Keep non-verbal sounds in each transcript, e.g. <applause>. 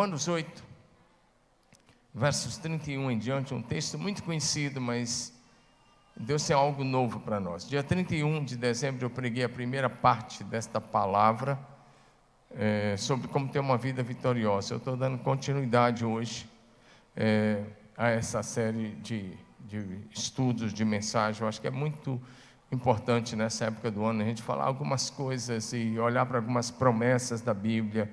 Romanos 8, versos 31 em diante, um texto muito conhecido, mas Deus tem algo novo para nós. Dia 31 de dezembro eu preguei a primeira parte desta palavra é, sobre como ter uma vida vitoriosa. Eu estou dando continuidade hoje é, a essa série de, de estudos, de mensagem. Eu acho que é muito importante nessa época do ano a gente falar algumas coisas e olhar para algumas promessas da Bíblia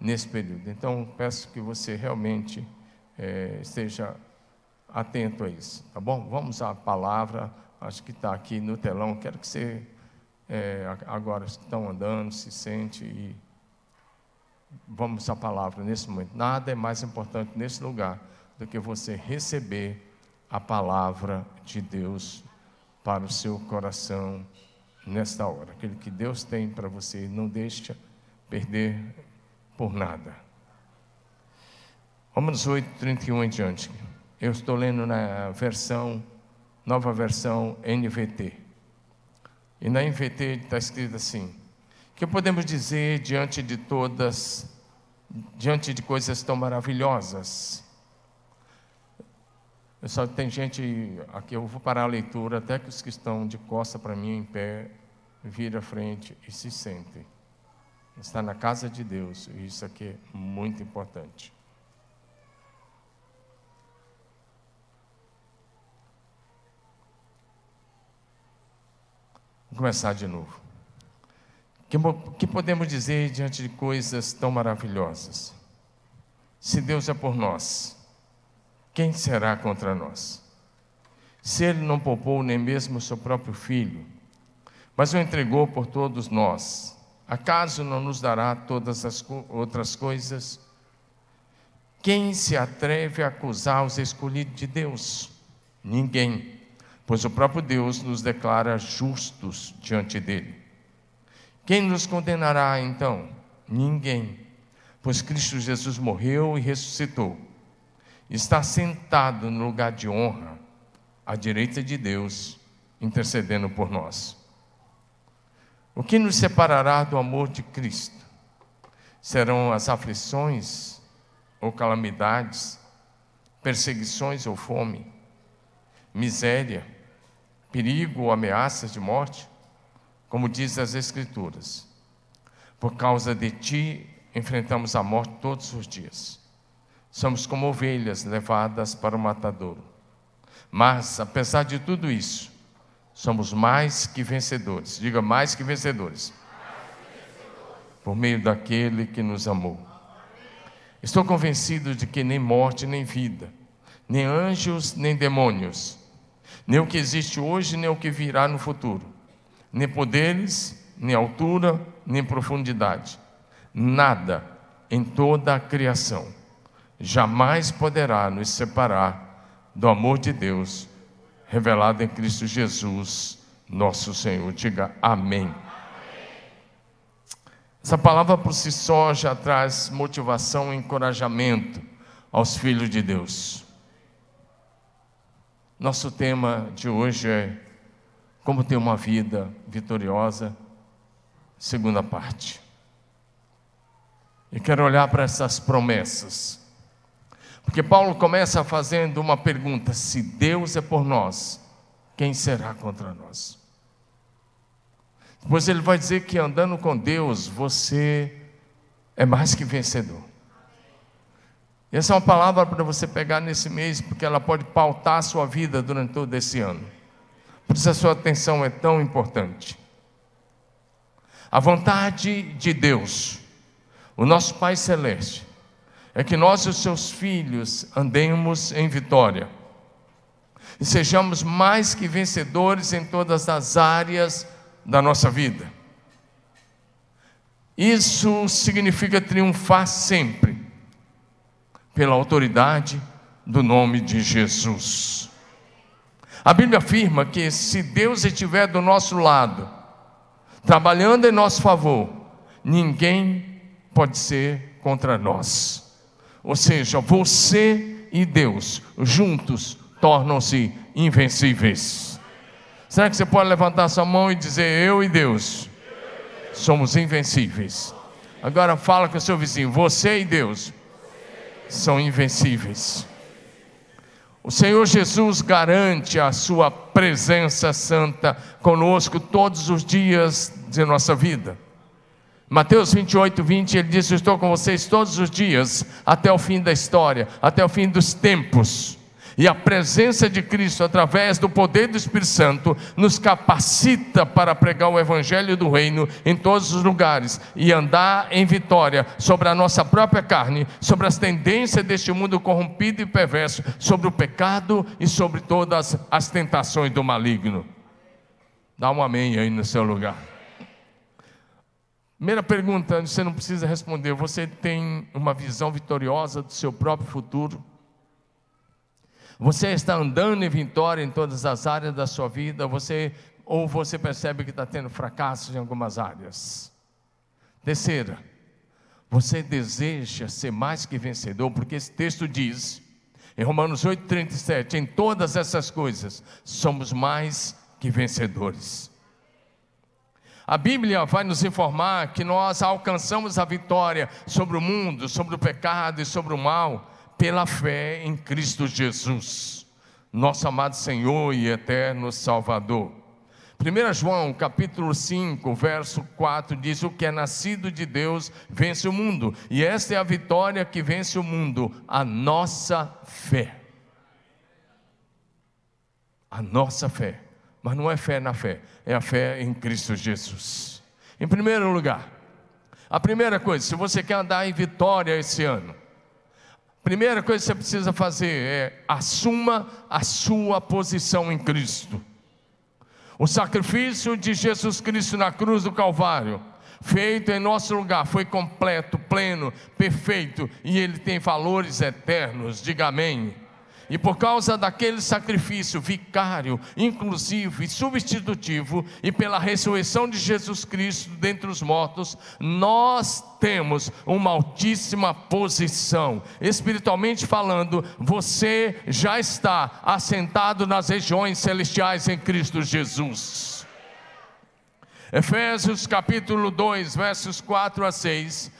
nesse período. Então, peço que você realmente é, esteja atento a isso, tá bom? Vamos à palavra, acho que está aqui no telão. Quero que você, é, agora estão andando, se sente e vamos à palavra nesse momento. Nada é mais importante nesse lugar do que você receber a palavra de Deus para o seu coração nesta hora. Aquele que Deus tem para você, não deixa perder por nada. Romanos 8, 31 em diante. Eu estou lendo na versão, nova versão NVT. E na NVT está escrito assim: que podemos dizer diante de todas, diante de coisas tão maravilhosas? Só tem gente aqui, eu vou parar a leitura, até que os que estão de costa para mim em pé, viram à frente e se sentem. Está na casa de Deus, e isso aqui é muito importante. Vou começar de novo. Que, que podemos dizer diante de coisas tão maravilhosas? Se Deus é por nós, quem será contra nós? Se Ele não poupou nem mesmo o seu próprio filho, mas o entregou por todos nós, acaso não nos dará todas as outras coisas? Quem se atreve a acusar os escolhidos de Deus? Ninguém, pois o próprio Deus nos declara justos diante dele. Quem nos condenará então? Ninguém, pois Cristo Jesus morreu e ressuscitou. Está sentado no lugar de honra, à direita de Deus, intercedendo por nós. O que nos separará do amor de Cristo? Serão as aflições ou calamidades, perseguições ou fome, miséria, perigo ou ameaças de morte? como diz as Escrituras. Por causa de ti, enfrentamos a morte todos os dias. Somos como ovelhas levadas para o matadouro. Mas, apesar de tudo isso, somos mais que vencedores. Diga mais que vencedores. Por meio daquele que nos amou. Estou convencido de que nem morte, nem vida, nem anjos, nem demônios, nem o que existe hoje, nem o que virá no futuro nem poderes, nem altura, nem profundidade. Nada em toda a criação jamais poderá nos separar do amor de Deus revelado em Cristo Jesus, nosso Senhor. Diga amém. Essa palavra por si só já traz motivação e encorajamento aos filhos de Deus. Nosso tema de hoje é como ter uma vida vitoriosa, segunda parte. E quero olhar para essas promessas. Porque Paulo começa fazendo uma pergunta: se Deus é por nós, quem será contra nós? Depois ele vai dizer que andando com Deus, você é mais que vencedor. Essa é uma palavra para você pegar nesse mês, porque ela pode pautar a sua vida durante todo esse ano. Por isso a sua atenção é tão importante. A vontade de Deus, o nosso Pai Celeste, é que nós e os seus filhos andemos em vitória e sejamos mais que vencedores em todas as áreas da nossa vida. Isso significa triunfar sempre pela autoridade do nome de Jesus. A Bíblia afirma que se Deus estiver do nosso lado, trabalhando em nosso favor, ninguém pode ser contra nós. Ou seja, você e Deus juntos tornam-se invencíveis. Será que você pode levantar sua mão e dizer: Eu e Deus somos invencíveis? Agora fala com o seu vizinho: Você e Deus são invencíveis. O Senhor Jesus garante a sua presença santa conosco todos os dias de nossa vida. Mateus 28, 20, ele diz: Estou com vocês todos os dias, até o fim da história, até o fim dos tempos. E a presença de Cristo, através do poder do Espírito Santo, nos capacita para pregar o Evangelho do Reino em todos os lugares e andar em vitória sobre a nossa própria carne, sobre as tendências deste mundo corrompido e perverso, sobre o pecado e sobre todas as tentações do maligno. Dá um amém aí no seu lugar. Primeira pergunta, você não precisa responder. Você tem uma visão vitoriosa do seu próprio futuro? Você está andando em vitória em todas as áreas da sua vida, você ou você percebe que está tendo fracassos em algumas áreas. Terceira, você deseja ser mais que vencedor, porque esse texto diz, em Romanos 8,37, em todas essas coisas somos mais que vencedores. A Bíblia vai nos informar que nós alcançamos a vitória sobre o mundo, sobre o pecado e sobre o mal pela fé em Cristo Jesus, nosso amado Senhor e eterno Salvador. 1 João capítulo 5, verso 4 diz: O que é nascido de Deus vence o mundo, e esta é a vitória que vence o mundo, a nossa fé. A nossa fé, mas não é fé na fé, é a fé em Cristo Jesus. Em primeiro lugar, a primeira coisa, se você quer andar em vitória esse ano, Primeira coisa que você precisa fazer é assuma a sua posição em Cristo. O sacrifício de Jesus Cristo na cruz do Calvário, feito em nosso lugar, foi completo, pleno, perfeito e ele tem valores eternos. Diga amém. E por causa daquele sacrifício vicário, inclusivo e substitutivo, e pela ressurreição de Jesus Cristo dentre os mortos, nós temos uma altíssima posição. Espiritualmente falando, você já está assentado nas regiões celestiais em Cristo Jesus. Efésios capítulo 2, versos 4 a 6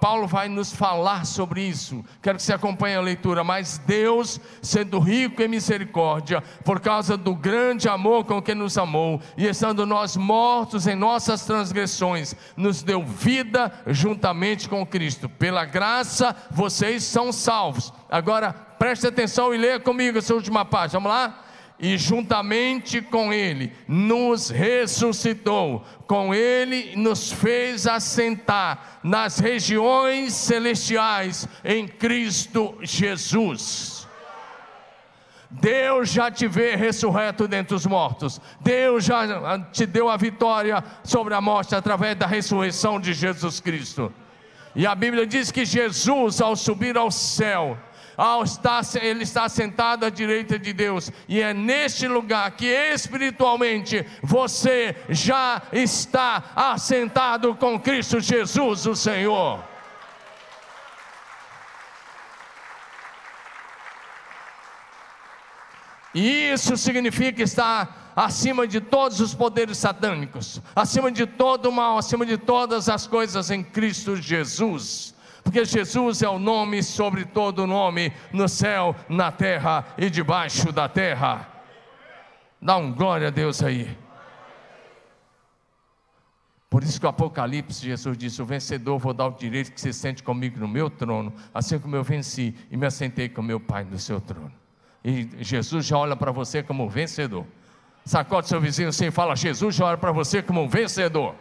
Paulo vai nos falar sobre isso. Quero que você acompanhe a leitura. Mas Deus, sendo rico em misericórdia, por causa do grande amor com que nos amou, e estando nós mortos em nossas transgressões, nos deu vida juntamente com Cristo. Pela graça, vocês são salvos. Agora, preste atenção e leia comigo essa última parte. Vamos lá? E juntamente com Ele nos ressuscitou, com Ele nos fez assentar nas regiões celestiais em Cristo Jesus. Deus já te vê ressurreto dentre os mortos. Deus já te deu a vitória sobre a morte através da ressurreição de Jesus Cristo. E a Bíblia diz que Jesus, ao subir ao céu, ao estar, ele está sentado à direita de Deus, e é neste lugar que espiritualmente você já está assentado com Cristo Jesus, o Senhor. E isso significa estar acima de todos os poderes satânicos, acima de todo o mal, acima de todas as coisas em Cristo Jesus porque Jesus é o nome sobre todo nome, no céu, na terra e debaixo da terra. Dá um glória a Deus aí. Por isso que o Apocalipse, Jesus disse: O vencedor vou dar o direito que se sente comigo no meu trono, assim como eu venci e me assentei com meu Pai no seu trono. E Jesus já olha para você como vencedor. Sacode seu vizinho assim e fala: Jesus já olha para você como vencedor.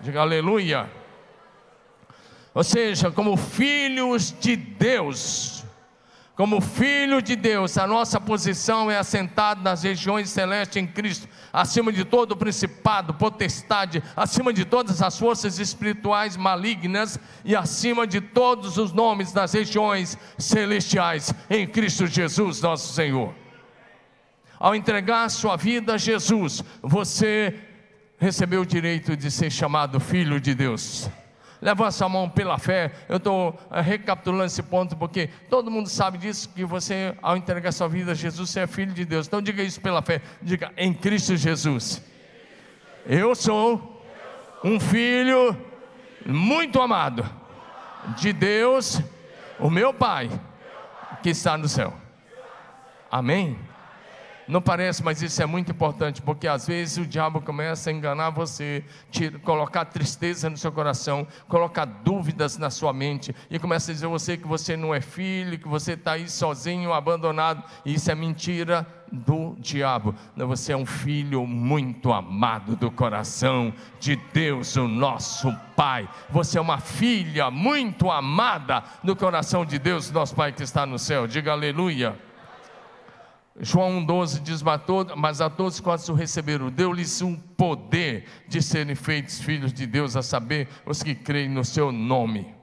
Diga aleluia ou seja, como filhos de Deus, como filho de Deus, a nossa posição é assentada nas regiões celestes em Cristo, acima de todo principado, potestade, acima de todas as forças espirituais malignas e acima de todos os nomes das regiões celestiais em Cristo Jesus, nosso Senhor. Ao entregar sua vida a Jesus, você recebeu o direito de ser chamado filho de Deus. Leva a mão pela fé. Eu estou eh, recapitulando esse ponto porque todo mundo sabe disso, que você, ao entregar sua vida a Jesus, você é filho de Deus. Então diga isso pela fé. Diga, em Cristo Jesus. Eu sou um filho muito amado de Deus o meu Pai que está no céu. Amém? Não parece, mas isso é muito importante, porque às vezes o diabo começa a enganar você, te, colocar tristeza no seu coração, colocar dúvidas na sua mente, e começa a dizer você que você não é filho, que você está aí sozinho, abandonado, e isso é mentira do diabo. Você é um filho muito amado do coração de Deus, o nosso Pai. Você é uma filha muito amada do coração de Deus, nosso Pai que está no céu. Diga aleluia. João 1,12 diz: Mas a todos quantos o receberam, deu-lhes um poder de serem feitos filhos de Deus, a saber, os que creem no seu nome.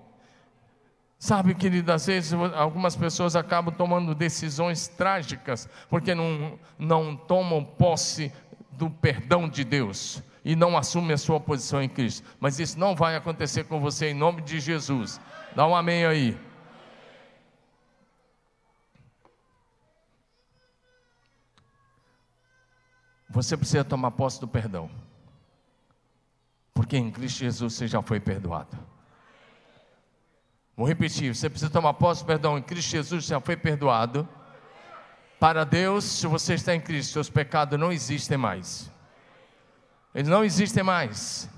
Sabe, querido, às vezes algumas pessoas acabam tomando decisões trágicas, porque não, não tomam posse do perdão de Deus e não assumem a sua posição em Cristo. Mas isso não vai acontecer com você em nome de Jesus. Dá um amém aí. Você precisa tomar posse do perdão. Porque em Cristo Jesus você já foi perdoado. Vou repetir, você precisa tomar posse do perdão. Em Cristo Jesus você já foi perdoado. Para Deus, se você está em Cristo, seus pecados não existem mais. Eles não existem mais.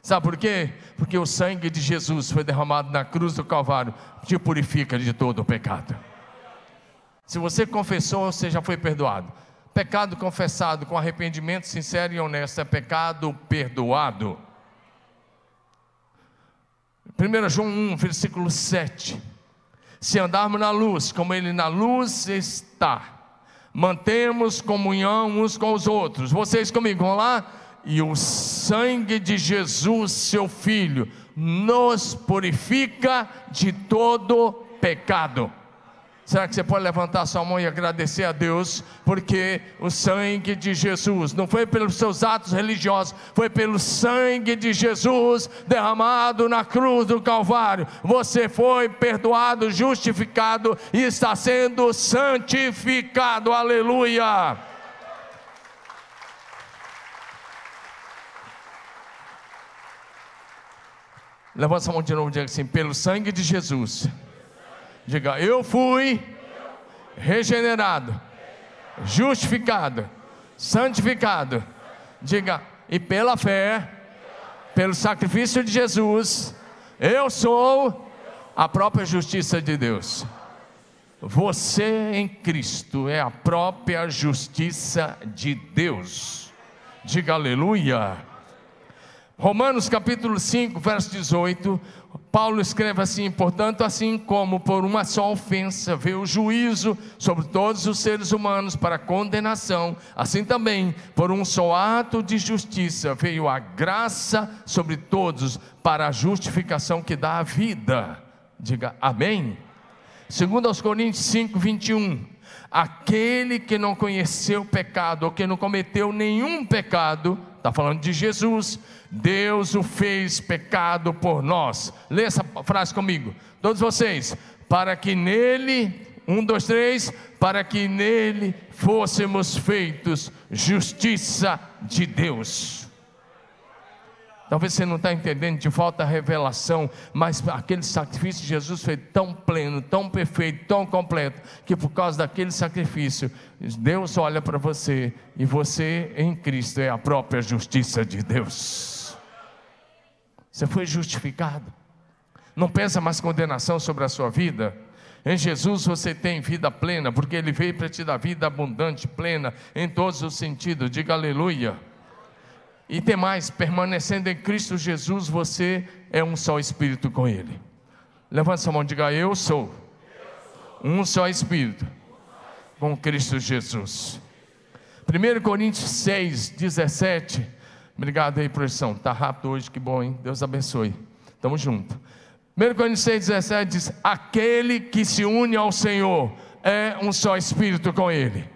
Sabe por quê? Porque o sangue de Jesus foi derramado na cruz do Calvário, te purifica de todo o pecado. Se você confessou, você já foi perdoado. Pecado confessado com arrependimento sincero e honesto é pecado perdoado. 1 João 1, versículo 7. Se andarmos na luz, como Ele na luz está, mantemos comunhão uns com os outros. Vocês comigo, vão lá? E o sangue de Jesus, seu Filho, nos purifica de todo pecado. Será que você pode levantar sua mão e agradecer a Deus? Porque o sangue de Jesus, não foi pelos seus atos religiosos, foi pelo sangue de Jesus derramado na cruz do Calvário. Você foi perdoado, justificado e está sendo santificado. Aleluia! Levanta a mão de novo e diga assim: pelo sangue de Jesus Diga, eu fui regenerado, justificado, santificado. Diga, e pela fé, pelo sacrifício de Jesus, eu sou a própria justiça de Deus. Você em Cristo é a própria justiça de Deus. Diga aleluia. Romanos capítulo 5, verso 18. Paulo escreve assim: portanto, assim como por uma só ofensa veio o juízo sobre todos os seres humanos para condenação, assim também por um só ato de justiça veio a graça sobre todos para a justificação que dá a vida. Diga amém. Segundo aos Coríntios 5, 21. Aquele que não conheceu pecado, ou que não cometeu nenhum pecado, está falando de Jesus, Deus o fez pecado por nós. Lê essa frase comigo, todos vocês, para que nele, um, dois, três, para que nele fôssemos feitos justiça de Deus. Talvez você não está entendendo, te falta revelação, mas aquele sacrifício de Jesus foi tão pleno, tão perfeito, tão completo, que por causa daquele sacrifício, Deus olha para você e você em Cristo é a própria justiça de Deus. Você foi justificado. Não pensa mais condenação sobre a sua vida. Em Jesus você tem vida plena, porque Ele veio para te dar vida abundante, plena, em todos os sentidos. Diga aleluia. E tem mais, permanecendo em Cristo Jesus, você é um só espírito com Ele. Levanta sua mão e diga: Eu sou um só espírito com Cristo Jesus. 1 Coríntios 6, 17. Obrigado aí, profissão. Está rápido hoje, que bom, hein? Deus abençoe. Tamo junto. 1 Coríntios 6, 17 diz: Aquele que se une ao Senhor é um só espírito com Ele.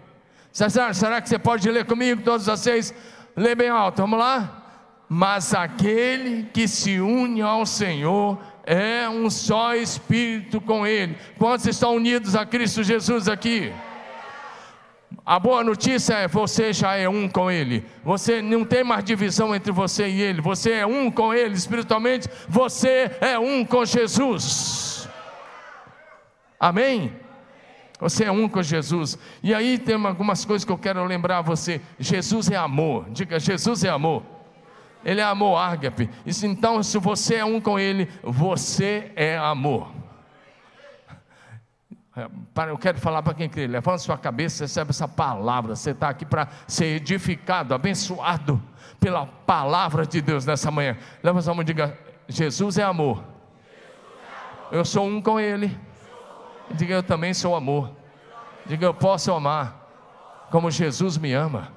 César, será que você pode ler comigo, todos vocês? Lê bem alto, vamos lá? Mas aquele que se une ao Senhor é um só espírito com Ele. Quantos estão unidos a Cristo Jesus aqui? A boa notícia é: você já é um com Ele. Você não tem mais divisão entre você e Ele. Você é um com Ele espiritualmente. Você é um com Jesus. Amém? Você é um com Jesus. E aí tem algumas coisas que eu quero lembrar a você. Jesus é amor. Diga, Jesus é amor. Ele é amor ágape. Então, se você é um com Ele, você é amor. É, eu quero falar para quem crê, levanta sua cabeça, recebe essa palavra. Você está aqui para ser edificado, abençoado pela palavra de Deus nessa manhã. Levanta sua mão e diga: Jesus é amor. Eu sou um com Ele. Diga: Eu também sou amor. Diga: Eu posso amar como Jesus me ama.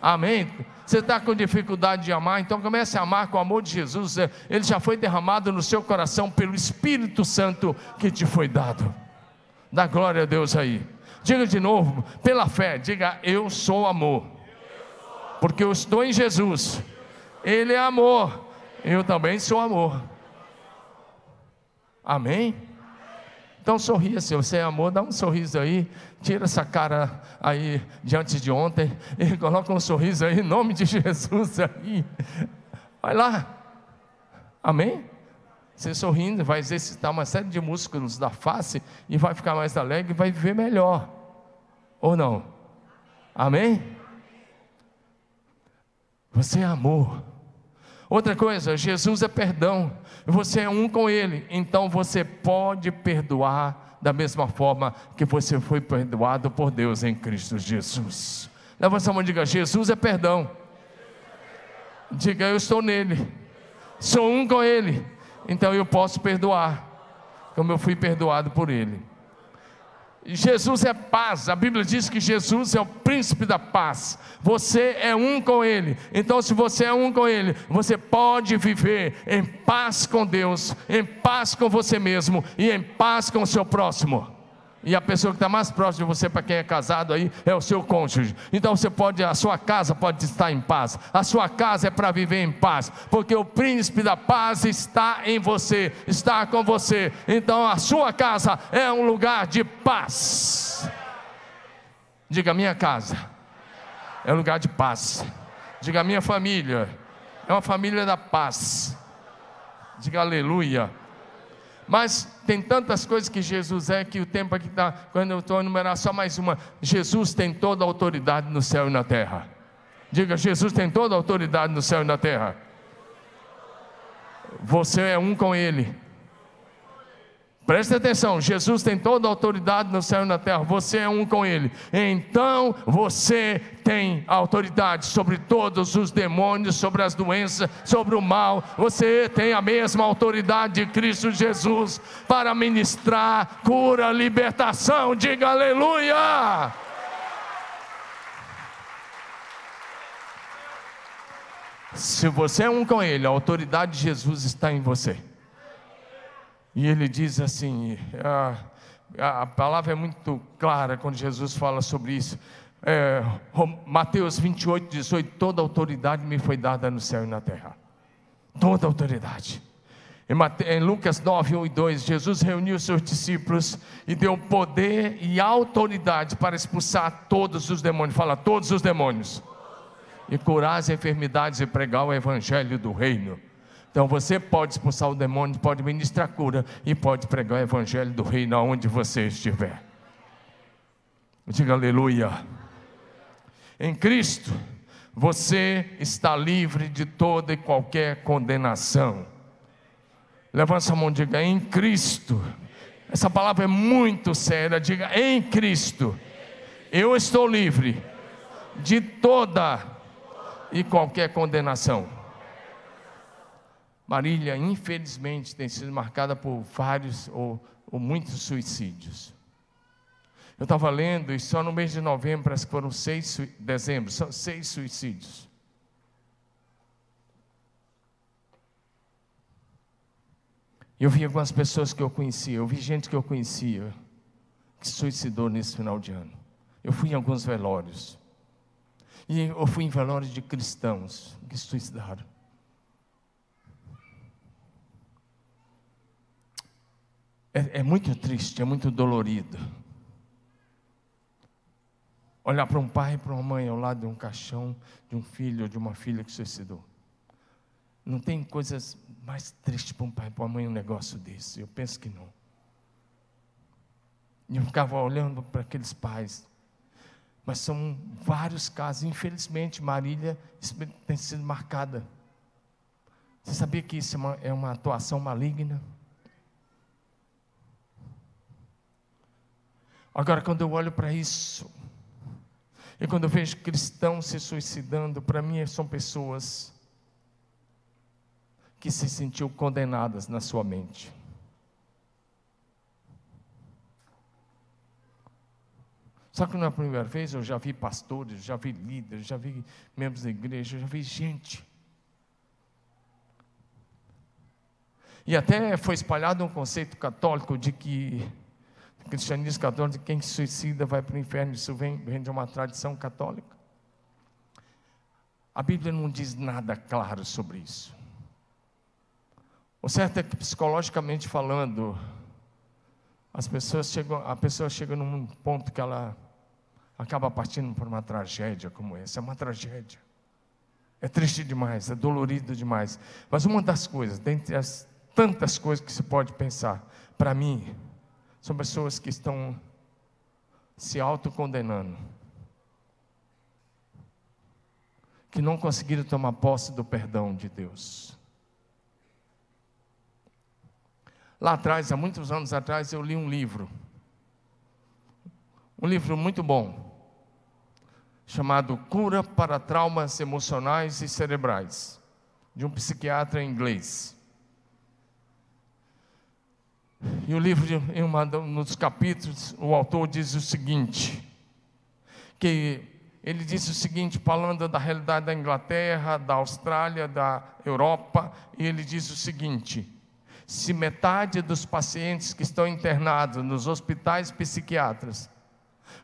Amém? Você está com dificuldade de amar, então comece a amar com o amor de Jesus. Ele já foi derramado no seu coração pelo Espírito Santo que te foi dado. Dá glória a Deus aí. Diga de novo, pela fé, diga: Eu sou amor. Porque eu estou em Jesus. Ele é amor. Eu também sou amor. Amém? Então sorria, se você é amor, dá um sorriso aí, tira essa cara aí diante de ontem e <laughs> coloca um sorriso aí em nome de <laughs> Jesus aí. Vai lá. Amém? Você sorrindo vai exercitar uma série de músculos da face e vai ficar mais alegre e vai viver melhor. Ou não? Amém? Você é amor. Outra coisa, Jesus é perdão. Você é um com Ele, então você pode perdoar da mesma forma que você foi perdoado por Deus em Cristo Jesus. Levanta a mão e diga: Jesus é perdão. Diga: Eu estou nele, sou um com Ele então eu posso perdoar, como eu fui perdoado por Ele. Jesus é paz, a Bíblia diz que Jesus é o príncipe da paz, você é um com Ele, então, se você é um com Ele, você pode viver em paz com Deus, em paz com você mesmo e em paz com o seu próximo. E a pessoa que está mais próxima de você, para quem é casado aí, é o seu cônjuge. Então você pode, a sua casa pode estar em paz. A sua casa é para viver em paz, porque o príncipe da paz está em você, está com você. Então a sua casa é um lugar de paz. Diga minha casa é um lugar de paz. Diga minha família é uma família da paz. Diga aleluia. Mas tem tantas coisas que Jesus é que o tempo aqui está, quando eu estou a enumerar só mais uma. Jesus tem toda a autoridade no céu e na terra. Diga, Jesus tem toda a autoridade no céu e na terra. Você é um com Ele. Preste atenção, Jesus tem toda a autoridade no céu e na terra, você é um com Ele. Então você tem autoridade sobre todos os demônios, sobre as doenças, sobre o mal. Você tem a mesma autoridade de Cristo Jesus para ministrar cura, libertação. Diga aleluia! Se você é um com Ele, a autoridade de Jesus está em você. E ele diz assim: a, a palavra é muito clara quando Jesus fala sobre isso. É, Mateus 28, 18: Toda autoridade me foi dada no céu e na terra. Toda autoridade. Em Lucas 9, 1 e 2, Jesus reuniu seus discípulos e deu poder e autoridade para expulsar todos os demônios. Fala, todos os demônios. E curar as enfermidades e pregar o evangelho do reino. Então você pode expulsar o demônio, pode ministrar cura e pode pregar o evangelho do reino aonde você estiver. Diga aleluia. Em Cristo, você está livre de toda e qualquer condenação. Levanta a mão e diga: em Cristo. Essa palavra é muito séria. Diga: em Cristo. Eu estou livre de toda e qualquer condenação. Marília, infelizmente, tem sido marcada por vários ou, ou muitos suicídios. Eu estava lendo, e só no mês de novembro, parece que foram seis, dezembro, são seis suicídios. Eu vi algumas pessoas que eu conhecia, eu vi gente que eu conhecia, que suicidou nesse final de ano. Eu fui em alguns velórios. E eu fui em velórios de cristãos que suicidaram. É, é muito triste, é muito dolorido. Olhar para um pai e para uma mãe ao lado de um caixão de um filho ou de uma filha que suicidou. Não tem coisas mais tristes para um pai e para uma mãe um negócio desse. Eu penso que não. E eu ficava olhando para aqueles pais. Mas são vários casos. Infelizmente, Marília tem sido marcada. Você sabia que isso é uma, é uma atuação maligna? Agora, quando eu olho para isso, e quando eu vejo cristãos se suicidando, para mim são pessoas que se sentiu condenadas na sua mente. Só que não é primeira vez, eu já vi pastores, já vi líderes, já vi membros da igreja, já vi gente. E até foi espalhado um conceito católico de que cristianismo católico, quem se suicida vai para o inferno, isso vem, vem de uma tradição católica. A Bíblia não diz nada claro sobre isso. O certo é que psicologicamente falando, as pessoas chegam, a pessoa chega num ponto que ela acaba partindo por uma tragédia como essa. É uma tragédia. É triste demais, é dolorido demais. Mas uma das coisas, dentre as tantas coisas que se pode pensar, para mim, são pessoas que estão se autocondenando. Que não conseguiram tomar posse do perdão de Deus. Lá atrás, há muitos anos atrás, eu li um livro. Um livro muito bom. Chamado Cura para Traumas Emocionais e Cerebrais. De um psiquiatra inglês. E o livro, em um dos capítulos, o autor diz o seguinte: que ele disse o seguinte, falando da realidade da Inglaterra, da Austrália, da Europa, e ele diz o seguinte: se metade dos pacientes que estão internados nos hospitais psiquiátricos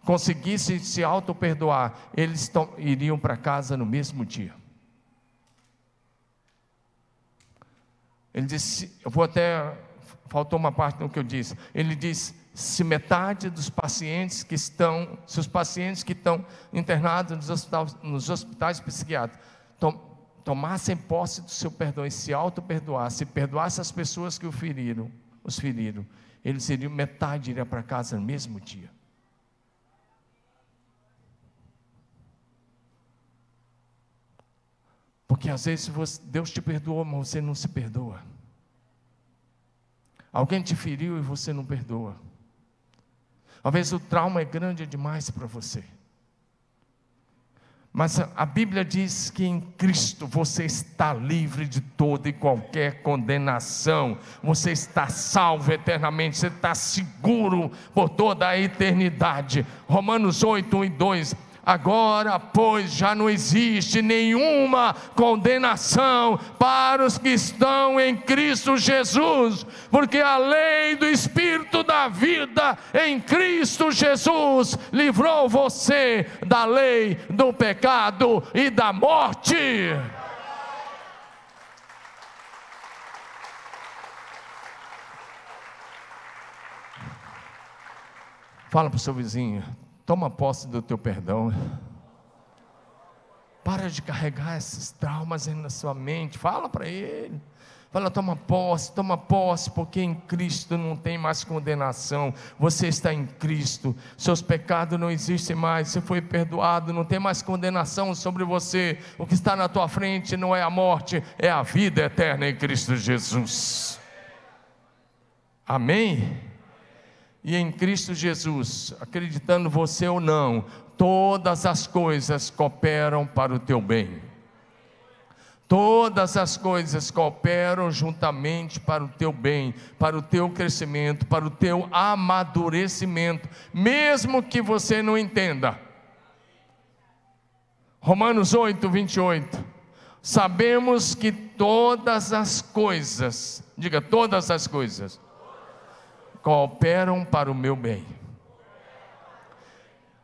conseguissem se auto-perdoar, eles iriam para casa no mesmo dia. Ele disse: Eu vou até. Faltou uma parte do que eu disse. Ele diz: se metade dos pacientes que estão, se os pacientes que estão internados nos hospitais, nos hospitais psiquiátricos tomassem posse do seu perdão e se auto-perdoassem, perdoassem as pessoas que o feriram, os feriram, eles iriam, metade iria para casa no mesmo dia. Porque às vezes Deus te perdoou, mas você não se perdoa. Alguém te feriu e você não perdoa. Vezes o trauma é grande demais para você. Mas a Bíblia diz que em Cristo você está livre de toda e qualquer condenação, você está salvo eternamente, você está seguro por toda a eternidade. Romanos 8, 1 e 2. Agora, pois, já não existe nenhuma condenação para os que estão em Cristo Jesus, porque a lei do Espírito da vida em Cristo Jesus livrou você da lei do pecado e da morte. Fala para o seu vizinho, Toma posse do teu perdão. Para de carregar esses traumas na sua mente. Fala para ele. Fala, toma posse, toma posse, porque em Cristo não tem mais condenação. Você está em Cristo, seus pecados não existem mais, você foi perdoado, não tem mais condenação sobre você. O que está na tua frente não é a morte, é a vida eterna em Cristo Jesus. Amém? E em Cristo Jesus, acreditando você ou não, todas as coisas cooperam para o teu bem. Todas as coisas cooperam juntamente para o teu bem, para o teu crescimento, para o teu amadurecimento, mesmo que você não entenda. Romanos 8, 28. Sabemos que todas as coisas, diga todas as coisas, cooperam para o meu bem.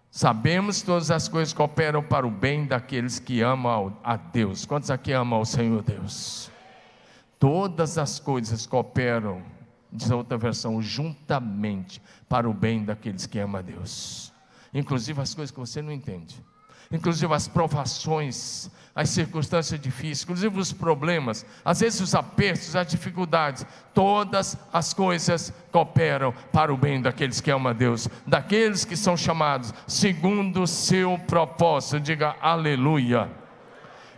Sabemos que todas as coisas cooperam para o bem daqueles que amam a Deus. Quantos aqui amam ao Senhor Deus? Todas as coisas cooperam, diz a outra versão, juntamente para o bem daqueles que amam a Deus. Inclusive as coisas que você não entende. Inclusive as provações, as circunstâncias difíceis, inclusive os problemas, às vezes os apertos, as dificuldades, todas as coisas cooperam para o bem daqueles que amam a Deus, daqueles que são chamados segundo o seu propósito. Diga aleluia.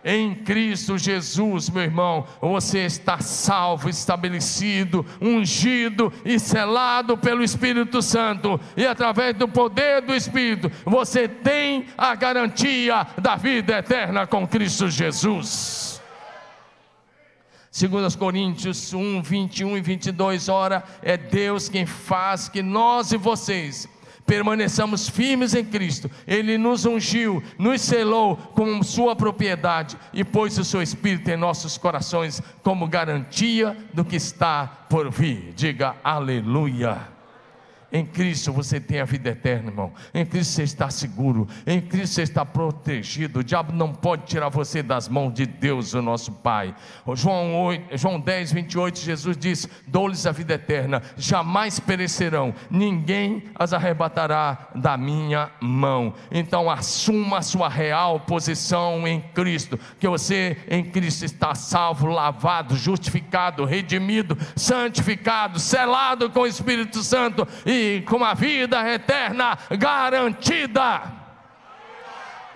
Em Cristo Jesus, meu irmão, você está salvo, estabelecido, ungido e selado pelo Espírito Santo, e através do poder do Espírito, você tem a garantia da vida eterna com Cristo Jesus. 2 Coríntios 1, 21 e 22, ora, é Deus quem faz que nós e vocês permaneçamos firmes em Cristo. Ele nos ungiu, nos selou com sua propriedade e pôs o seu Espírito em nossos corações como garantia do que está por vir. Diga aleluia. Em Cristo você tem a vida eterna, irmão. Em Cristo você está seguro. Em Cristo você está protegido. O diabo não pode tirar você das mãos de Deus, o nosso Pai. João, 8, João 10, 28, Jesus diz: Dou-lhes a vida eterna, jamais perecerão, ninguém as arrebatará da minha mão. Então assuma a sua real posição em Cristo, que você em Cristo está salvo, lavado, justificado, redimido, santificado, selado com o Espírito Santo e com a vida eterna garantida.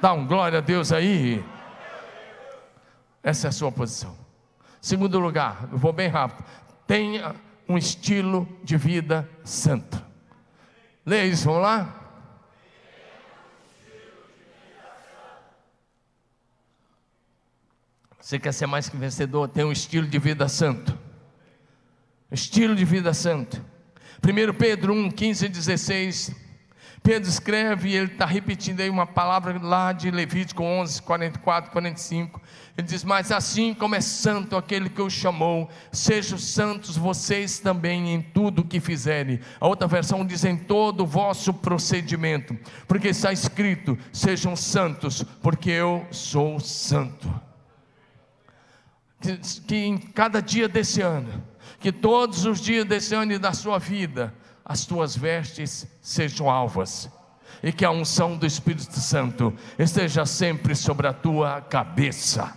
Dá um glória a Deus aí. Essa é a sua posição. Segundo lugar, eu vou bem rápido. Tenha um estilo de vida santo. Leia isso, vamos lá? Você quer ser mais que vencedor? Tem um estilo de vida santo. Estilo de vida santo. 1 Pedro 1, 15 e 16. Pedro escreve e ele está repetindo aí uma palavra lá de Levítico 11, 44, 45. Ele diz: Mas assim como é santo aquele que o chamou, sejam santos vocês também em tudo o que fizerem. A outra versão diz: Em todo o vosso procedimento, porque está escrito: Sejam santos, porque eu sou santo. Que, que em cada dia desse ano, que todos os dias desse ano e da sua vida, as tuas vestes sejam alvas, e que a unção do Espírito Santo esteja sempre sobre a tua cabeça.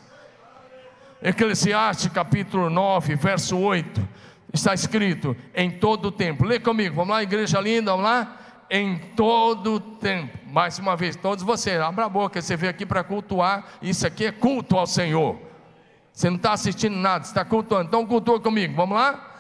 Eclesiastes capítulo 9, verso 8, está escrito: em todo tempo, lê comigo, vamos lá, igreja linda, vamos lá. Em todo tempo, mais uma vez, todos vocês, abra a boca, você veio aqui para cultuar, isso aqui é culto ao Senhor. Você não está assistindo nada, está cultuando. Então cultua comigo, vamos lá?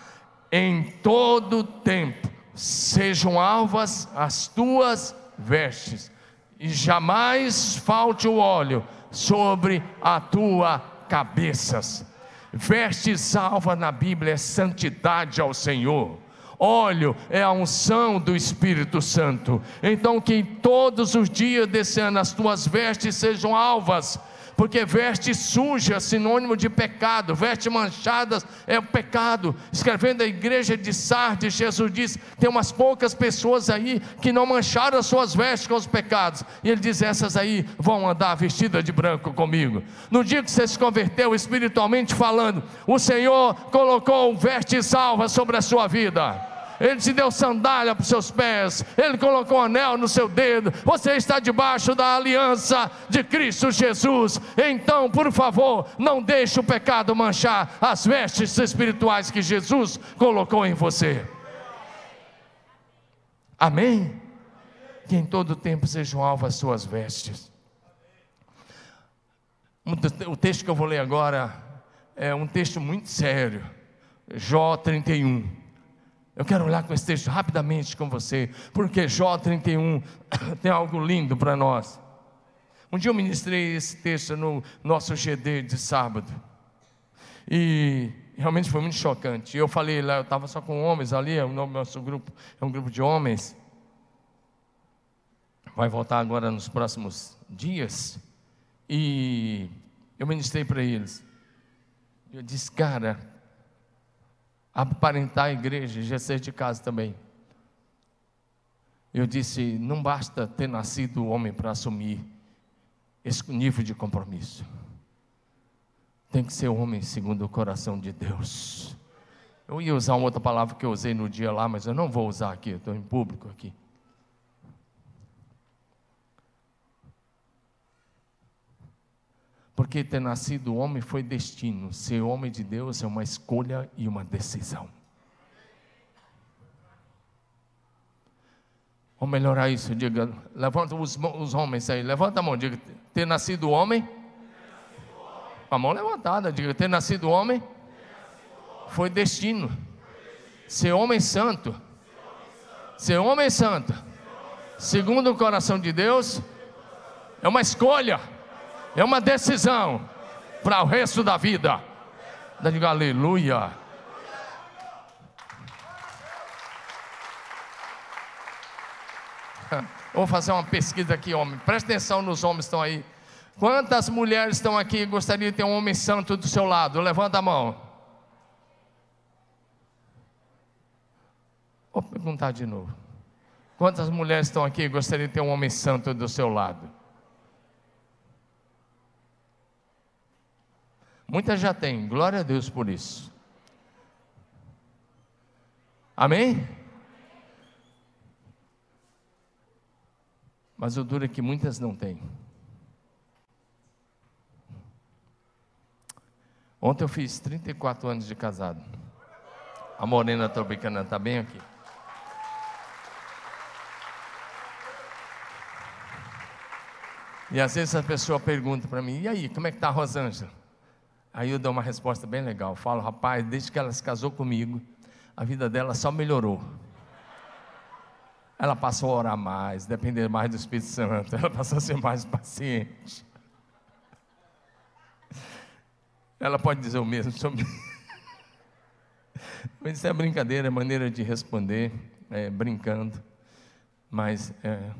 Em todo tempo sejam alvas as tuas vestes, e jamais falte o óleo sobre a tua cabeça. Vestes alva na Bíblia é santidade ao Senhor óleo é a unção do Espírito Santo. Então, que todos os dias desse ano as tuas vestes sejam alvas porque veste suja, sinônimo de pecado, veste manchadas é o pecado. Escrevendo a igreja de Sardes, Jesus diz: tem umas poucas pessoas aí que não mancharam as suas vestes com os pecados, e ele diz: essas aí vão andar vestidas de branco comigo. No dia que você se converteu espiritualmente falando, o Senhor colocou veste salva sobre a sua vida. Ele te deu sandália para os seus pés, Ele colocou um anel no seu dedo. Você está debaixo da aliança de Cristo Jesus. Então, por favor, não deixe o pecado manchar as vestes espirituais que Jesus colocou em você. Amém? Que em todo tempo sejam alvas as suas vestes. O texto que eu vou ler agora é um texto muito sério. Jó 31. Eu quero olhar com esse texto rapidamente com você, porque Jó 31 <coughs> tem algo lindo para nós. Um dia eu ministrei esse texto no nosso GD de sábado, e realmente foi muito chocante. Eu falei lá, eu estava só com homens ali, o nome do nosso grupo é um grupo de homens. Vai voltar agora nos próximos dias, e eu ministrei para eles. Eu disse, cara, aparentar a igreja, já ser de casa também. Eu disse: não basta ter nascido homem para assumir esse nível de compromisso. Tem que ser homem segundo o coração de Deus. Eu ia usar uma outra palavra que eu usei no dia lá, mas eu não vou usar aqui, estou em público aqui. Porque ter nascido homem foi destino, ser homem de Deus é uma escolha e uma decisão. Vamos melhorar isso, diga, levanta os, os homens aí, levanta a mão, diga, ter nascido homem? A mão levantada, diga, ter nascido homem? Foi destino. Ser homem santo. Ser homem santo. Segundo o coração de Deus, é uma escolha. É uma decisão para o resto da vida. Diga aleluia. <laughs> vou fazer uma pesquisa aqui, homem. Presta atenção nos homens que estão aí. Quantas mulheres estão aqui e gostariam de ter um homem santo do seu lado? Levanta a mão. Vou perguntar de novo. Quantas mulheres estão aqui e gostariam de ter um homem santo do seu lado? Muitas já têm, glória a Deus por isso. Amém? Mas o duro é que muitas não têm. Ontem eu fiz 34 anos de casado. A Morena Tropicana está bem aqui. E às vezes a pessoa pergunta para mim: e aí, como é que está a Rosângela? Aí eu dou uma resposta bem legal. falo, rapaz, desde que ela se casou comigo, a vida dela só melhorou. Ela passou a orar mais, depender mais do Espírito Santo, <laughs> ela passou a ser mais paciente. Ela pode dizer o mesmo sobre. Mas isso é brincadeira, é maneira de responder, é, brincando. Mas é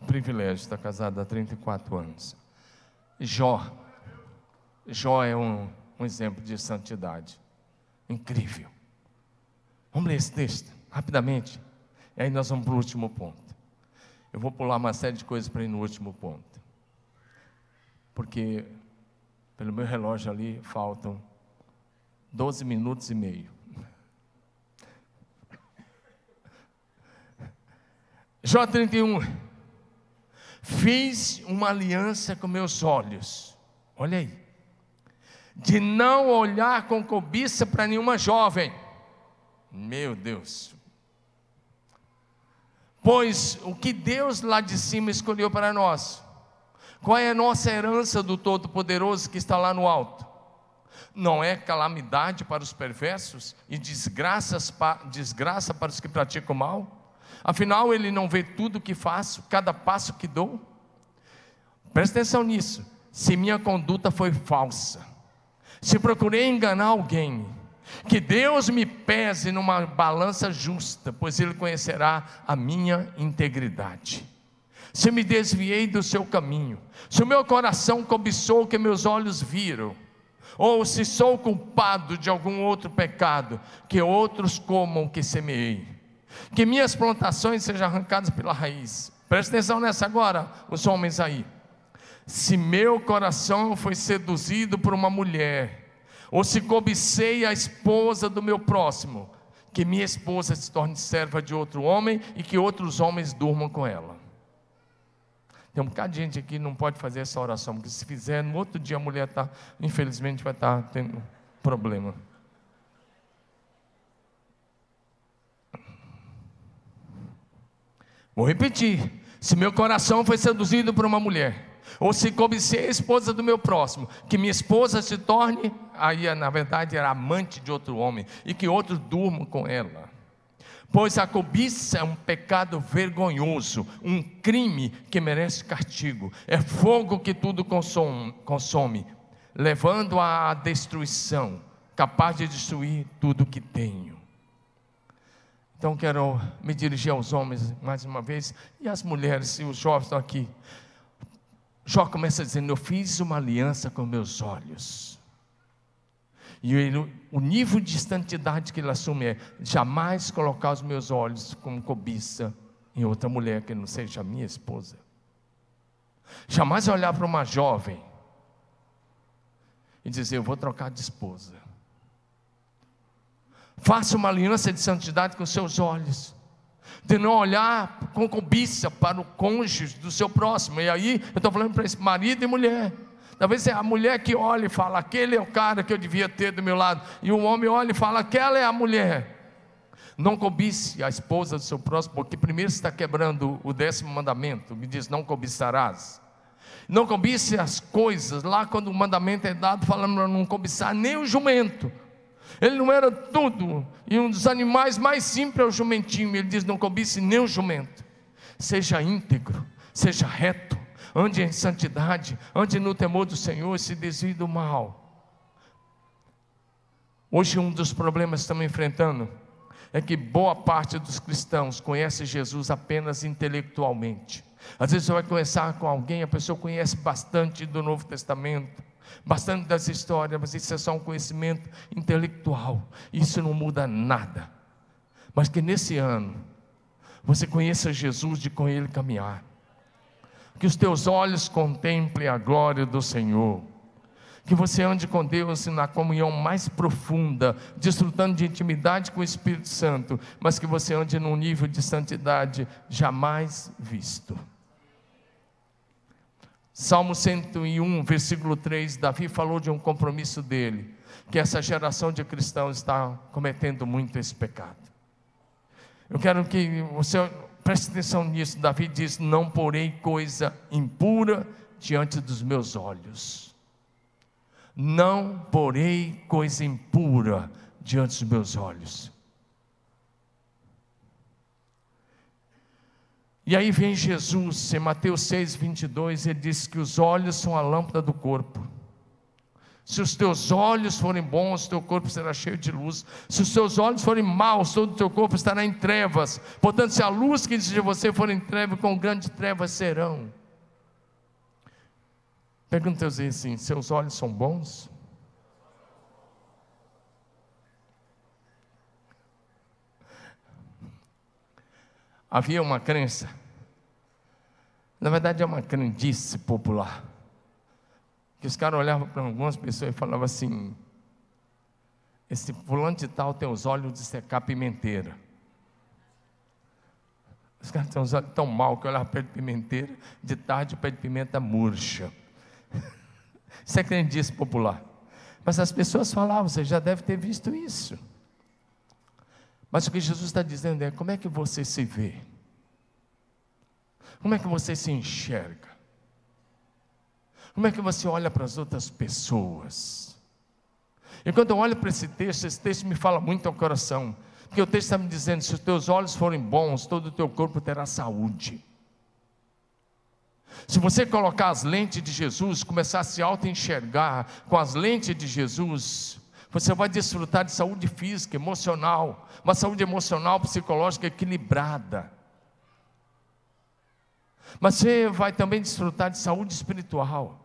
um privilégio estar casado há 34 anos. Jó Jó é um, um exemplo de santidade. Incrível. Vamos ler esse texto, rapidamente. E aí nós vamos para o último ponto. Eu vou pular uma série de coisas para ir no último ponto. Porque, pelo meu relógio ali, faltam 12 minutos e meio. Jó 31. Fiz uma aliança com meus olhos. Olha aí de não olhar com cobiça para nenhuma jovem. Meu Deus. Pois o que Deus lá de cima escolheu para nós? Qual é a nossa herança do Todo-Poderoso que está lá no alto? Não é calamidade para os perversos e desgraças, desgraça para os que praticam mal? Afinal, Ele não vê tudo o que faço, cada passo que dou? Presta atenção nisso. Se minha conduta foi falsa, se procurei enganar alguém, que Deus me pese numa balança justa, pois Ele conhecerá a minha integridade. Se me desviei do seu caminho, se o meu coração cobiçou o que meus olhos viram, ou se sou culpado de algum outro pecado, que outros comam que semeei, que minhas plantações sejam arrancadas pela raiz. Presta atenção nessa agora, os homens aí. Se meu coração foi seduzido por uma mulher, ou se cobicei a esposa do meu próximo, que minha esposa se torne serva de outro homem e que outros homens durmam com ela. Tem um bocado de gente aqui que não pode fazer essa oração, porque se fizer, no outro dia a mulher está, infelizmente, vai estar tá tendo problema. Vou repetir: se meu coração foi seduzido por uma mulher, ou se cobicei a esposa do meu próximo, que minha esposa se torne, aí na verdade era amante de outro homem, e que outros durmam com ela. Pois a cobiça é um pecado vergonhoso, um crime que merece castigo. É fogo que tudo consome, consome levando à destruição, capaz de destruir tudo que tenho. Então quero me dirigir aos homens mais uma vez e às mulheres, e os jovens estão aqui. Jó começa dizendo: Eu fiz uma aliança com meus olhos. E ele, o nível de santidade que ele assume é jamais colocar os meus olhos como cobiça em outra mulher que não seja minha esposa. Jamais olhar para uma jovem e dizer: Eu vou trocar de esposa. Faça uma aliança de santidade com seus olhos. De não olhar com cobiça para o cônjuge do seu próximo. E aí eu estou falando para esse marido e mulher. Talvez é a mulher que olha e fala, aquele é o cara que eu devia ter do meu lado. E o homem olha e fala, aquela é a mulher. Não cobice a esposa do seu próximo, porque primeiro está quebrando o décimo mandamento, me diz: não cobiçarás. Não cobice as coisas, lá quando o mandamento é dado, falando não cobiçar nem o jumento. Ele não era tudo, e um dos animais mais simples é o jumentinho. Ele diz: não cobice nem o jumento. Seja íntegro, seja reto, ande em santidade, ande no temor do Senhor, se desvie do mal. Hoje, um dos problemas que estamos enfrentando é que boa parte dos cristãos conhece Jesus apenas intelectualmente. Às vezes você vai conversar com alguém, a pessoa conhece bastante do Novo Testamento, bastante das histórias, mas isso é só um conhecimento intelectual. Isso não muda nada. Mas que nesse ano você conheça Jesus de com Ele caminhar. Que os teus olhos contemplem a glória do Senhor que você ande com Deus na comunhão mais profunda, desfrutando de intimidade com o Espírito Santo, mas que você ande num nível de santidade jamais visto. Salmo 101, versículo 3, Davi falou de um compromisso dele, que essa geração de cristãos está cometendo muito esse pecado. Eu quero que você preste atenção nisso. Davi diz: Não porei coisa impura diante dos meus olhos não porei coisa impura diante dos meus olhos. E aí vem Jesus, em Mateus 6, 22, ele diz que os olhos são a lâmpada do corpo. Se os teus olhos forem bons, teu corpo será cheio de luz. Se os teus olhos forem maus, todo o teu corpo estará em trevas. Portanto, se a luz que existe de você for em trevas, com grandes trevas serão. Pergunta assim: seus olhos são bons? Havia uma crença, na verdade é uma crendice popular, que os caras olhavam para algumas pessoas e falavam assim: esse fulano de tal tem os olhos de secar pimenteira. Os caras têm os olhos tão mal que olhavam para pimenteira, de tarde o pé de pimenta murcha. <laughs> Isso é crendice popular. Mas as pessoas falavam, você já deve ter visto isso. Mas o que Jesus está dizendo é: como é que você se vê? Como é que você se enxerga? Como é que você olha para as outras pessoas? E quando eu olho para esse texto, esse texto me fala muito ao coração, porque o texto está me dizendo: se os teus olhos forem bons, todo o teu corpo terá saúde. Se você colocar as lentes de Jesus, começar a se auto-enxergar com as lentes de Jesus, você vai desfrutar de saúde física, emocional, uma saúde emocional, psicológica equilibrada. Mas você vai também desfrutar de saúde espiritual.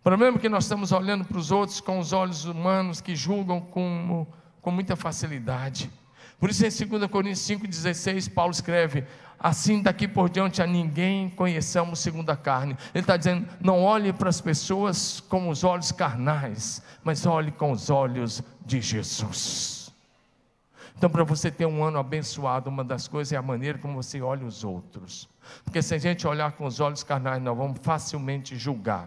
O problema é que nós estamos olhando para os outros com os olhos humanos que julgam com, com muita facilidade. Por isso, em 2 Coríntios 5,16, Paulo escreve: Assim daqui por diante a ninguém conheçamos segundo a carne. Ele está dizendo: não olhe para as pessoas com os olhos carnais, mas olhe com os olhos de Jesus. Então, para você ter um ano abençoado, uma das coisas é a maneira como você olha os outros. Porque se a gente olhar com os olhos carnais, nós vamos facilmente julgar,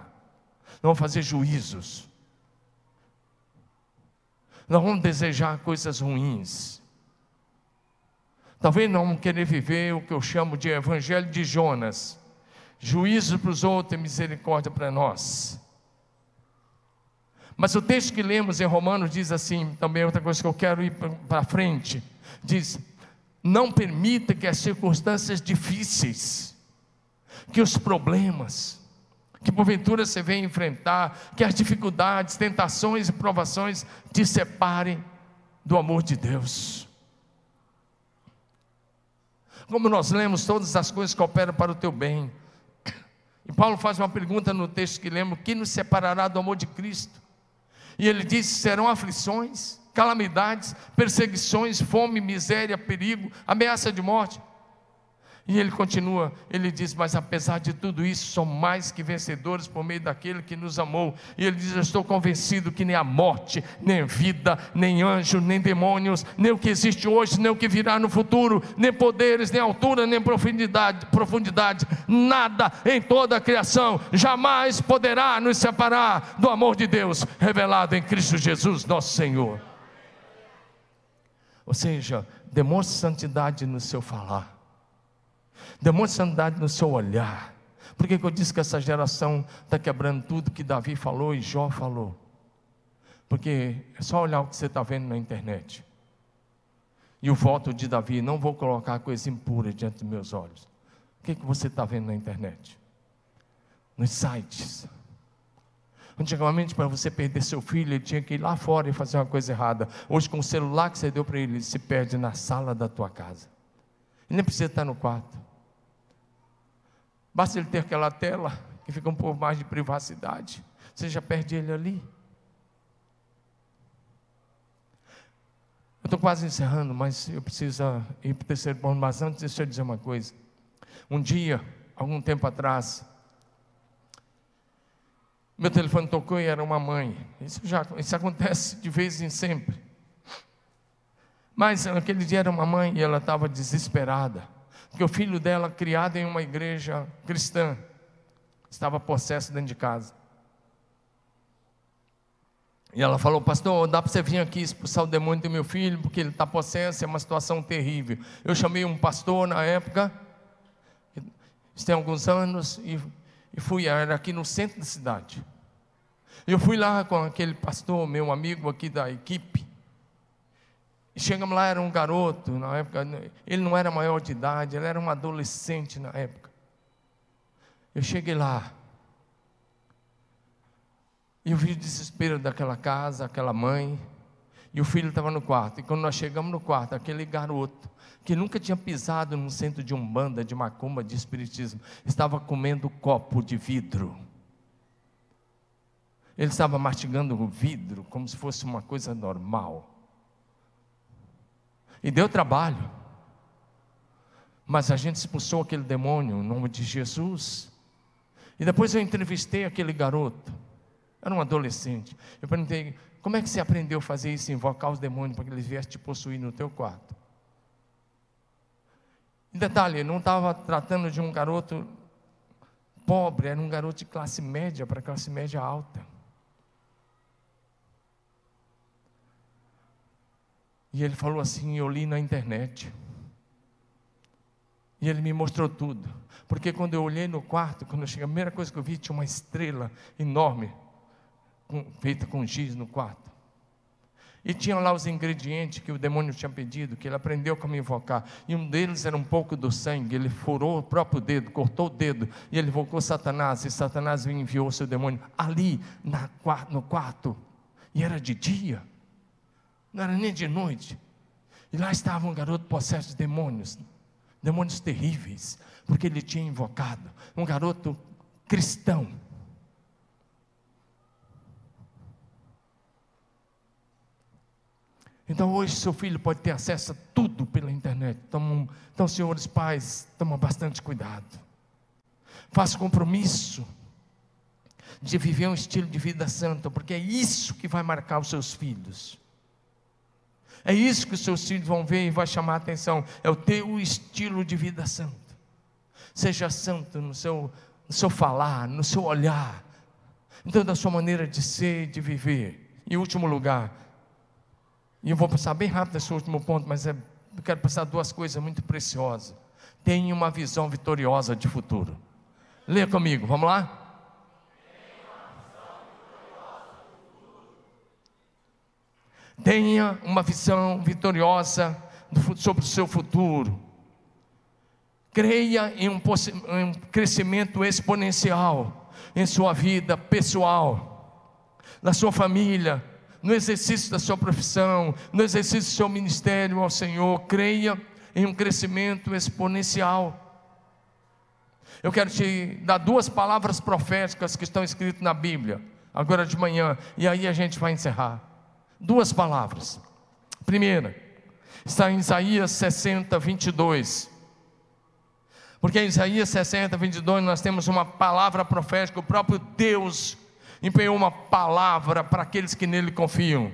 nós vamos fazer juízos, nós vamos desejar coisas ruins. Talvez não querer viver o que eu chamo de evangelho de Jonas, juízo para os outros e misericórdia para nós. Mas o texto que lemos em Romanos diz assim, também outra coisa que eu quero ir para frente, diz: não permita que as circunstâncias difíceis, que os problemas, que porventura você venha enfrentar, que as dificuldades, tentações e provações te separem do amor de Deus. Como nós lemos, todas as coisas cooperam para o teu bem. E Paulo faz uma pergunta no texto que lemos: que nos separará do amor de Cristo? E ele diz: serão aflições, calamidades, perseguições, fome, miséria, perigo, ameaça de morte. E ele continua, ele diz: Mas apesar de tudo isso, somos mais que vencedores por meio daquele que nos amou. E ele diz: Eu estou convencido que nem a morte, nem vida, nem anjo, nem demônios, nem o que existe hoje, nem o que virá no futuro, nem poderes, nem altura, nem profundidade, profundidade, nada em toda a criação jamais poderá nos separar do amor de Deus revelado em Cristo Jesus, nosso Senhor. Ou seja, demonstre santidade no seu falar Demonstre santidade no seu olhar. Por que, que eu disse que essa geração está quebrando tudo que Davi falou e Jó falou? Porque é só olhar o que você está vendo na internet. E o voto de Davi, não vou colocar coisa impura diante dos meus olhos. O que, que você está vendo na internet? Nos sites. Antigamente, para você perder seu filho, ele tinha que ir lá fora e fazer uma coisa errada. Hoje, com o celular que você deu para ele, ele se perde na sala da tua casa. Ele nem precisa estar no quarto. Basta ele ter aquela tela que fica um pouco mais de privacidade. Você já perde ele ali. Eu estou quase encerrando, mas eu preciso ir para o terceiro ponto. Mas antes, deixa eu dizer uma coisa. Um dia, algum tempo atrás, meu telefone tocou e era uma mãe. Isso já isso acontece de vez em sempre. Mas aquele dia era uma mãe e ela estava desesperada que o filho dela, criado em uma igreja cristã, estava possesso dentro de casa. E ela falou, pastor, dá para você vir aqui expulsar o demônio do meu filho, porque ele está possesso, é uma situação terrível. Eu chamei um pastor na época, isso tem alguns anos, e, e fui, era aqui no centro da cidade. Eu fui lá com aquele pastor, meu amigo aqui da equipe, e chegamos lá, era um garoto, na época, ele não era maior de idade, ele era um adolescente na época. Eu cheguei lá, e eu vi o desespero daquela casa, aquela mãe, e o filho estava no quarto. E quando nós chegamos no quarto, aquele garoto, que nunca tinha pisado num centro de umbanda, de macumba, de espiritismo, estava comendo copo de vidro. Ele estava mastigando o vidro como se fosse uma coisa normal. E deu trabalho. Mas a gente expulsou aquele demônio em nome de Jesus. E depois eu entrevistei aquele garoto. Era um adolescente. Eu perguntei: como é que você aprendeu a fazer isso, invocar os demônios para que eles viessem te possuir no teu quarto? E detalhe, não estava tratando de um garoto pobre, era um garoto de classe média para classe média alta. E ele falou assim: Eu li na internet. E ele me mostrou tudo. Porque quando eu olhei no quarto, quando eu cheguei, a primeira coisa que eu vi tinha uma estrela enorme, com, feita com giz no quarto. E tinha lá os ingredientes que o demônio tinha pedido, que ele aprendeu como invocar. E um deles era um pouco do sangue. Ele furou o próprio dedo, cortou o dedo, e ele invocou Satanás. E Satanás enviou seu demônio ali na, no quarto. E era de dia não era nem de noite. E lá estava um garoto possesso de demônios, demônios terríveis, porque ele tinha invocado, um garoto cristão. Então hoje seu filho pode ter acesso a tudo pela internet. Então, então senhores pais, toma bastante cuidado. Faça compromisso de viver um estilo de vida santo, porque é isso que vai marcar os seus filhos. É isso que os seus filhos vão ver e vai chamar a atenção. É o teu estilo de vida santo. Seja santo no seu, no seu falar, no seu olhar, em toda a sua maneira de ser, de viver. Em último lugar, e eu vou passar bem rápido esse último ponto, mas é, eu quero passar duas coisas muito preciosas. Tenha uma visão vitoriosa de futuro. Leia comigo, vamos lá? Tenha uma visão vitoriosa sobre o seu futuro. Creia em um, em um crescimento exponencial em sua vida pessoal, na sua família, no exercício da sua profissão, no exercício do seu ministério ao Senhor. Creia em um crescimento exponencial. Eu quero te dar duas palavras proféticas que estão escritas na Bíblia, agora de manhã, e aí a gente vai encerrar. Duas palavras. Primeira, está em Isaías 60, 22. Porque em Isaías 60, 22, nós temos uma palavra profética, o próprio Deus empenhou uma palavra para aqueles que nele confiam.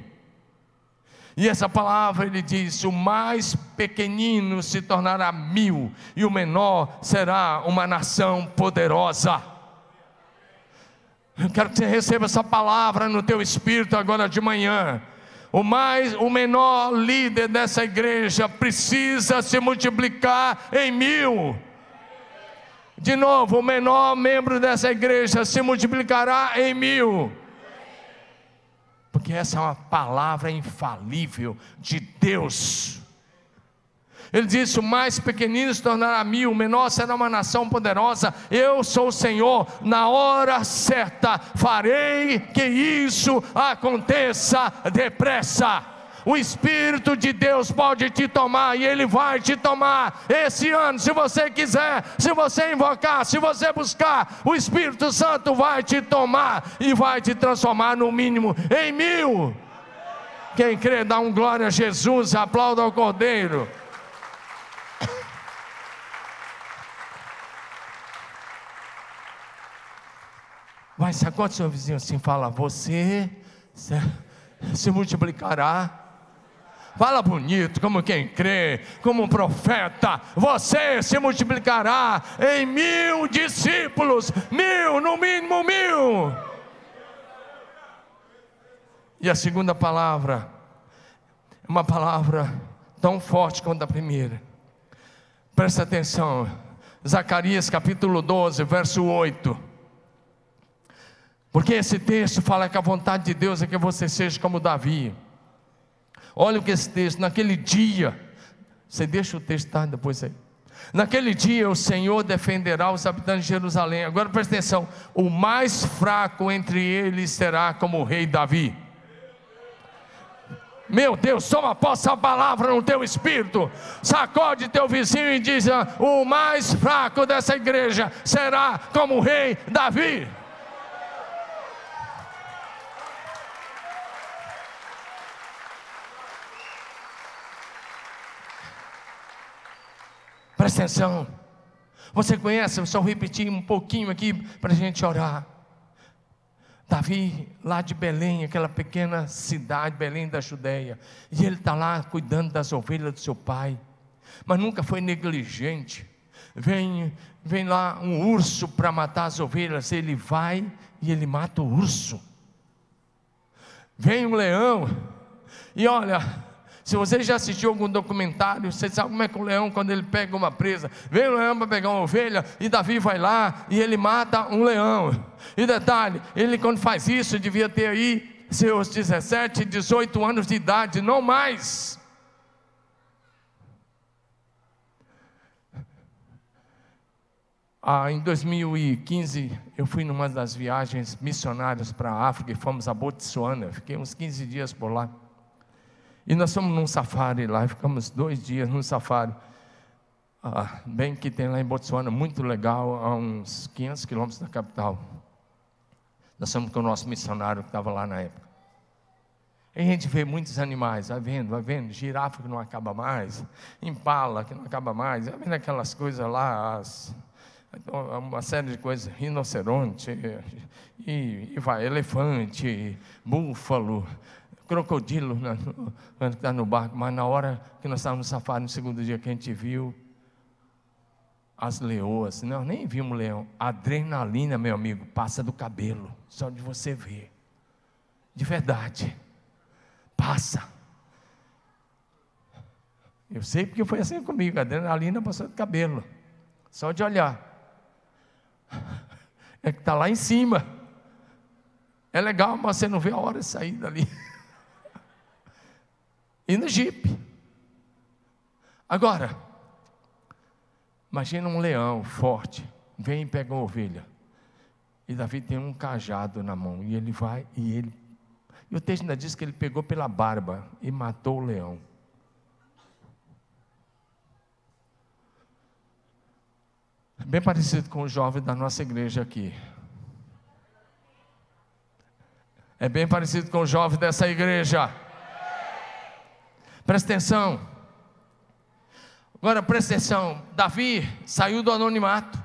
E essa palavra ele diz: o mais pequenino se tornará mil, e o menor será uma nação poderosa. Eu quero que você receba essa palavra no teu espírito agora de manhã. O mais, o menor líder dessa igreja precisa se multiplicar em mil. De novo, o menor membro dessa igreja se multiplicará em mil. Porque essa é uma palavra infalível de Deus. Ele disse: O mais pequenino se tornará mil, o menor será uma nação poderosa. Eu sou o Senhor, na hora certa farei que isso aconteça depressa. O Espírito de Deus pode te tomar e Ele vai te tomar esse ano, se você quiser, se você invocar, se você buscar, o Espírito Santo vai te tomar e vai te transformar no mínimo em mil. Quem crê, dá um glória a Jesus, aplauda ao Cordeiro. Vai, sacode seu vizinho assim, fala, você se, multiplicará Fala bonito, como quem crê, como um profeta. Você se multiplicará em mil discípulos, mil, no mínimo mil. E a segunda palavra uma palavra tão forte quanto a primeira. Presta atenção, Zacarias capítulo 12, verso 8. Porque esse texto fala que a vontade de Deus é que você seja como Davi. Olha o que esse texto, naquele dia, você deixa o texto tá, depois aí. Naquele dia o Senhor defenderá os habitantes de Jerusalém. Agora presta atenção: o mais fraco entre eles será como o rei Davi. Meu Deus, toma posse a palavra no teu espírito. Sacode teu vizinho e diz: o mais fraco dessa igreja será como o rei Davi. Presta atenção. Você conhece, eu só repetir um pouquinho aqui para a gente orar. Davi, lá de Belém, aquela pequena cidade, Belém da Judéia, e ele está lá cuidando das ovelhas do seu pai, mas nunca foi negligente. Vem, vem lá um urso para matar as ovelhas, ele vai e ele mata o urso. Vem um leão, e olha, se você já assistiu algum documentário, você sabe como é que o leão, quando ele pega uma presa, vem o leão para pegar uma ovelha, e Davi vai lá e ele mata um leão. E detalhe, ele quando faz isso, devia ter aí seus 17, 18 anos de idade, não mais. Ah, em 2015, eu fui numa das viagens missionárias para a África e fomos a Botsuana. Fiquei uns 15 dias por lá. E nós fomos num safari lá, ficamos dois dias num safari. Ah, bem que tem lá em Botsuana, muito legal, a uns 500 quilômetros da capital. Nós fomos com o nosso missionário que estava lá na época. E a gente vê muitos animais, vai vendo, vai vendo, girafa que não acaba mais, impala que não acaba mais, vai vendo aquelas coisas lá, as, uma série de coisas, rinoceronte, e, e vai, elefante, búfalo, crocodilo né, quando está no barco, mas na hora que nós estávamos no safari, no segundo dia que a gente viu as leoas, nós nem vimos leão, a adrenalina, meu amigo, passa do cabelo, só de você ver, de verdade, passa. Eu sei porque foi assim comigo, a adrenalina passou do cabelo, só de olhar. É que está lá em cima. É legal, mas você não vê a hora de sair dali. <laughs> e no jipe. Agora, imagina um leão forte, vem e pega uma ovelha. E Davi tem um cajado na mão, e ele vai e ele. E o texto ainda diz que ele pegou pela barba e matou o leão. Bem parecido com o jovem da nossa igreja aqui. É bem parecido com o jovem dessa igreja. Presta atenção. Agora presta atenção: Davi saiu do anonimato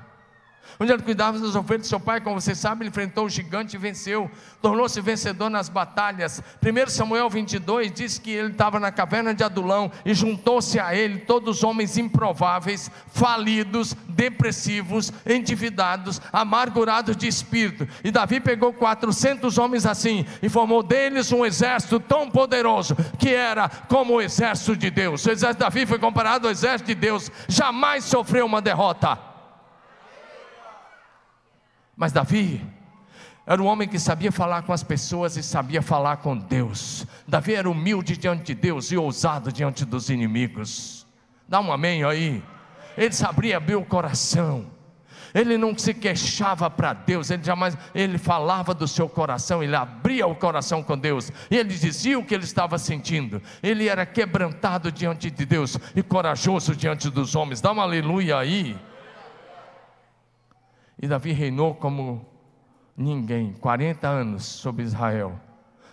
onde ele cuidava das ovelhas de seu pai, como você sabe, ele enfrentou o gigante e venceu, tornou-se vencedor nas batalhas. 1 Samuel 22 diz que ele estava na caverna de Adulão e juntou-se a ele todos os homens improváveis, falidos, depressivos, endividados, amargurados de espírito. E Davi pegou 400 homens assim e formou deles um exército tão poderoso que era como o exército de Deus. O exército de Davi foi comparado ao exército de Deus, jamais sofreu uma derrota. Mas Davi era um homem que sabia falar com as pessoas e sabia falar com Deus. Davi era humilde diante de Deus e ousado diante dos inimigos. Dá um amém aí. Ele sabia abrir o coração. Ele não se queixava para Deus, ele jamais, ele falava do seu coração, ele abria o coração com Deus, ele dizia o que ele estava sentindo. Ele era quebrantado diante de Deus e corajoso diante dos homens. Dá um aleluia aí. E Davi reinou como ninguém, 40 anos sobre Israel.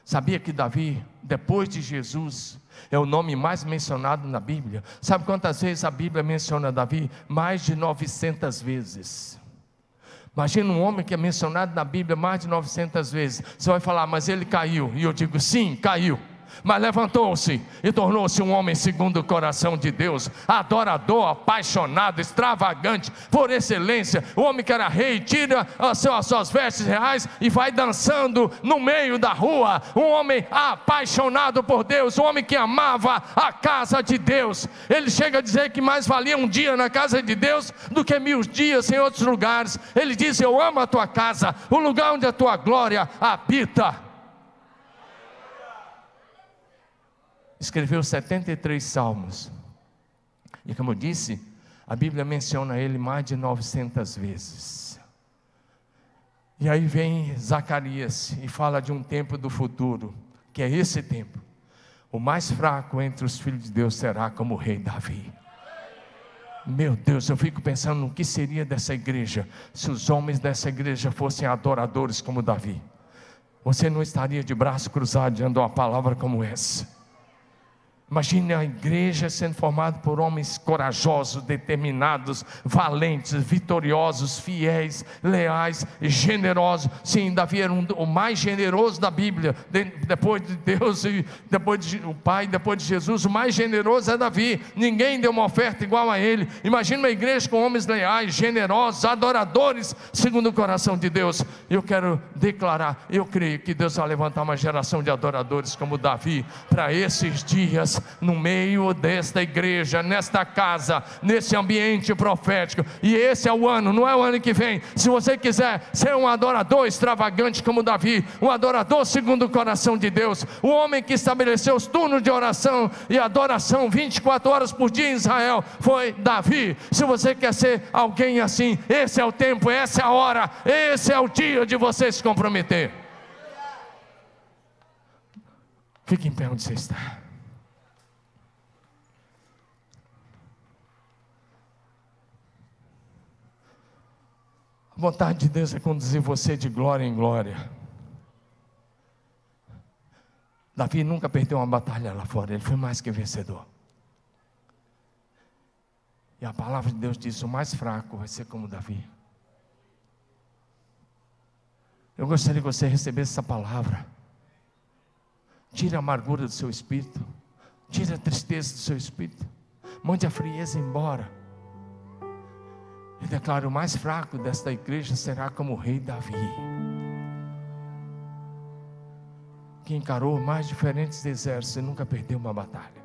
Sabia que Davi, depois de Jesus, é o nome mais mencionado na Bíblia. Sabe quantas vezes a Bíblia menciona Davi? Mais de 900 vezes. Imagina um homem que é mencionado na Bíblia mais de 900 vezes. Você vai falar, mas ele caiu. E eu digo, sim, caiu mas levantou-se e tornou-se um homem segundo o coração de Deus, adorador, apaixonado, extravagante, por excelência. O homem que era rei tira as suas vestes reais e vai dançando no meio da rua. Um homem apaixonado por Deus, um homem que amava a casa de Deus. Ele chega a dizer que mais valia um dia na casa de Deus do que mil dias em outros lugares. Ele diz: Eu amo a tua casa, o lugar onde a tua glória habita. Escreveu 73 salmos. E como eu disse, a Bíblia menciona ele mais de 900 vezes. E aí vem Zacarias e fala de um tempo do futuro, que é esse tempo. O mais fraco entre os filhos de Deus será como o rei Davi. Meu Deus, eu fico pensando no que seria dessa igreja se os homens dessa igreja fossem adoradores como Davi. Você não estaria de braço cruzado diante de uma palavra como essa. Imagine a igreja sendo formada por homens corajosos, determinados, valentes, vitoriosos, fiéis, leais, generosos. Sim, Davi era um, o mais generoso da Bíblia, de, depois de Deus e depois de o Pai, depois de Jesus, o mais generoso é Davi. Ninguém deu uma oferta igual a ele. Imagine uma igreja com homens leais, generosos, adoradores, segundo o coração de Deus. Eu quero declarar, eu creio que Deus vai levantar uma geração de adoradores como Davi para esses dias no meio desta igreja, nesta casa, nesse ambiente profético. E esse é o ano, não é o ano que vem. Se você quiser ser um adorador extravagante como Davi, um adorador segundo o coração de Deus, o homem que estabeleceu os turnos de oração e adoração 24 horas por dia em Israel, foi Davi. Se você quer ser alguém assim, esse é o tempo, essa é a hora, esse é o dia de você se comprometer. Fique em pé onde você está. A vontade de Deus é conduzir você de glória em glória. Davi nunca perdeu uma batalha lá fora, ele foi mais que vencedor. E a palavra de Deus diz: o mais fraco vai ser como Davi. Eu gostaria que você recebesse essa palavra. Tire a amargura do seu espírito, tire a tristeza do seu espírito, mande a frieza embora. E declara: o mais fraco desta igreja será como o rei Davi, que encarou mais diferentes exércitos e nunca perdeu uma batalha.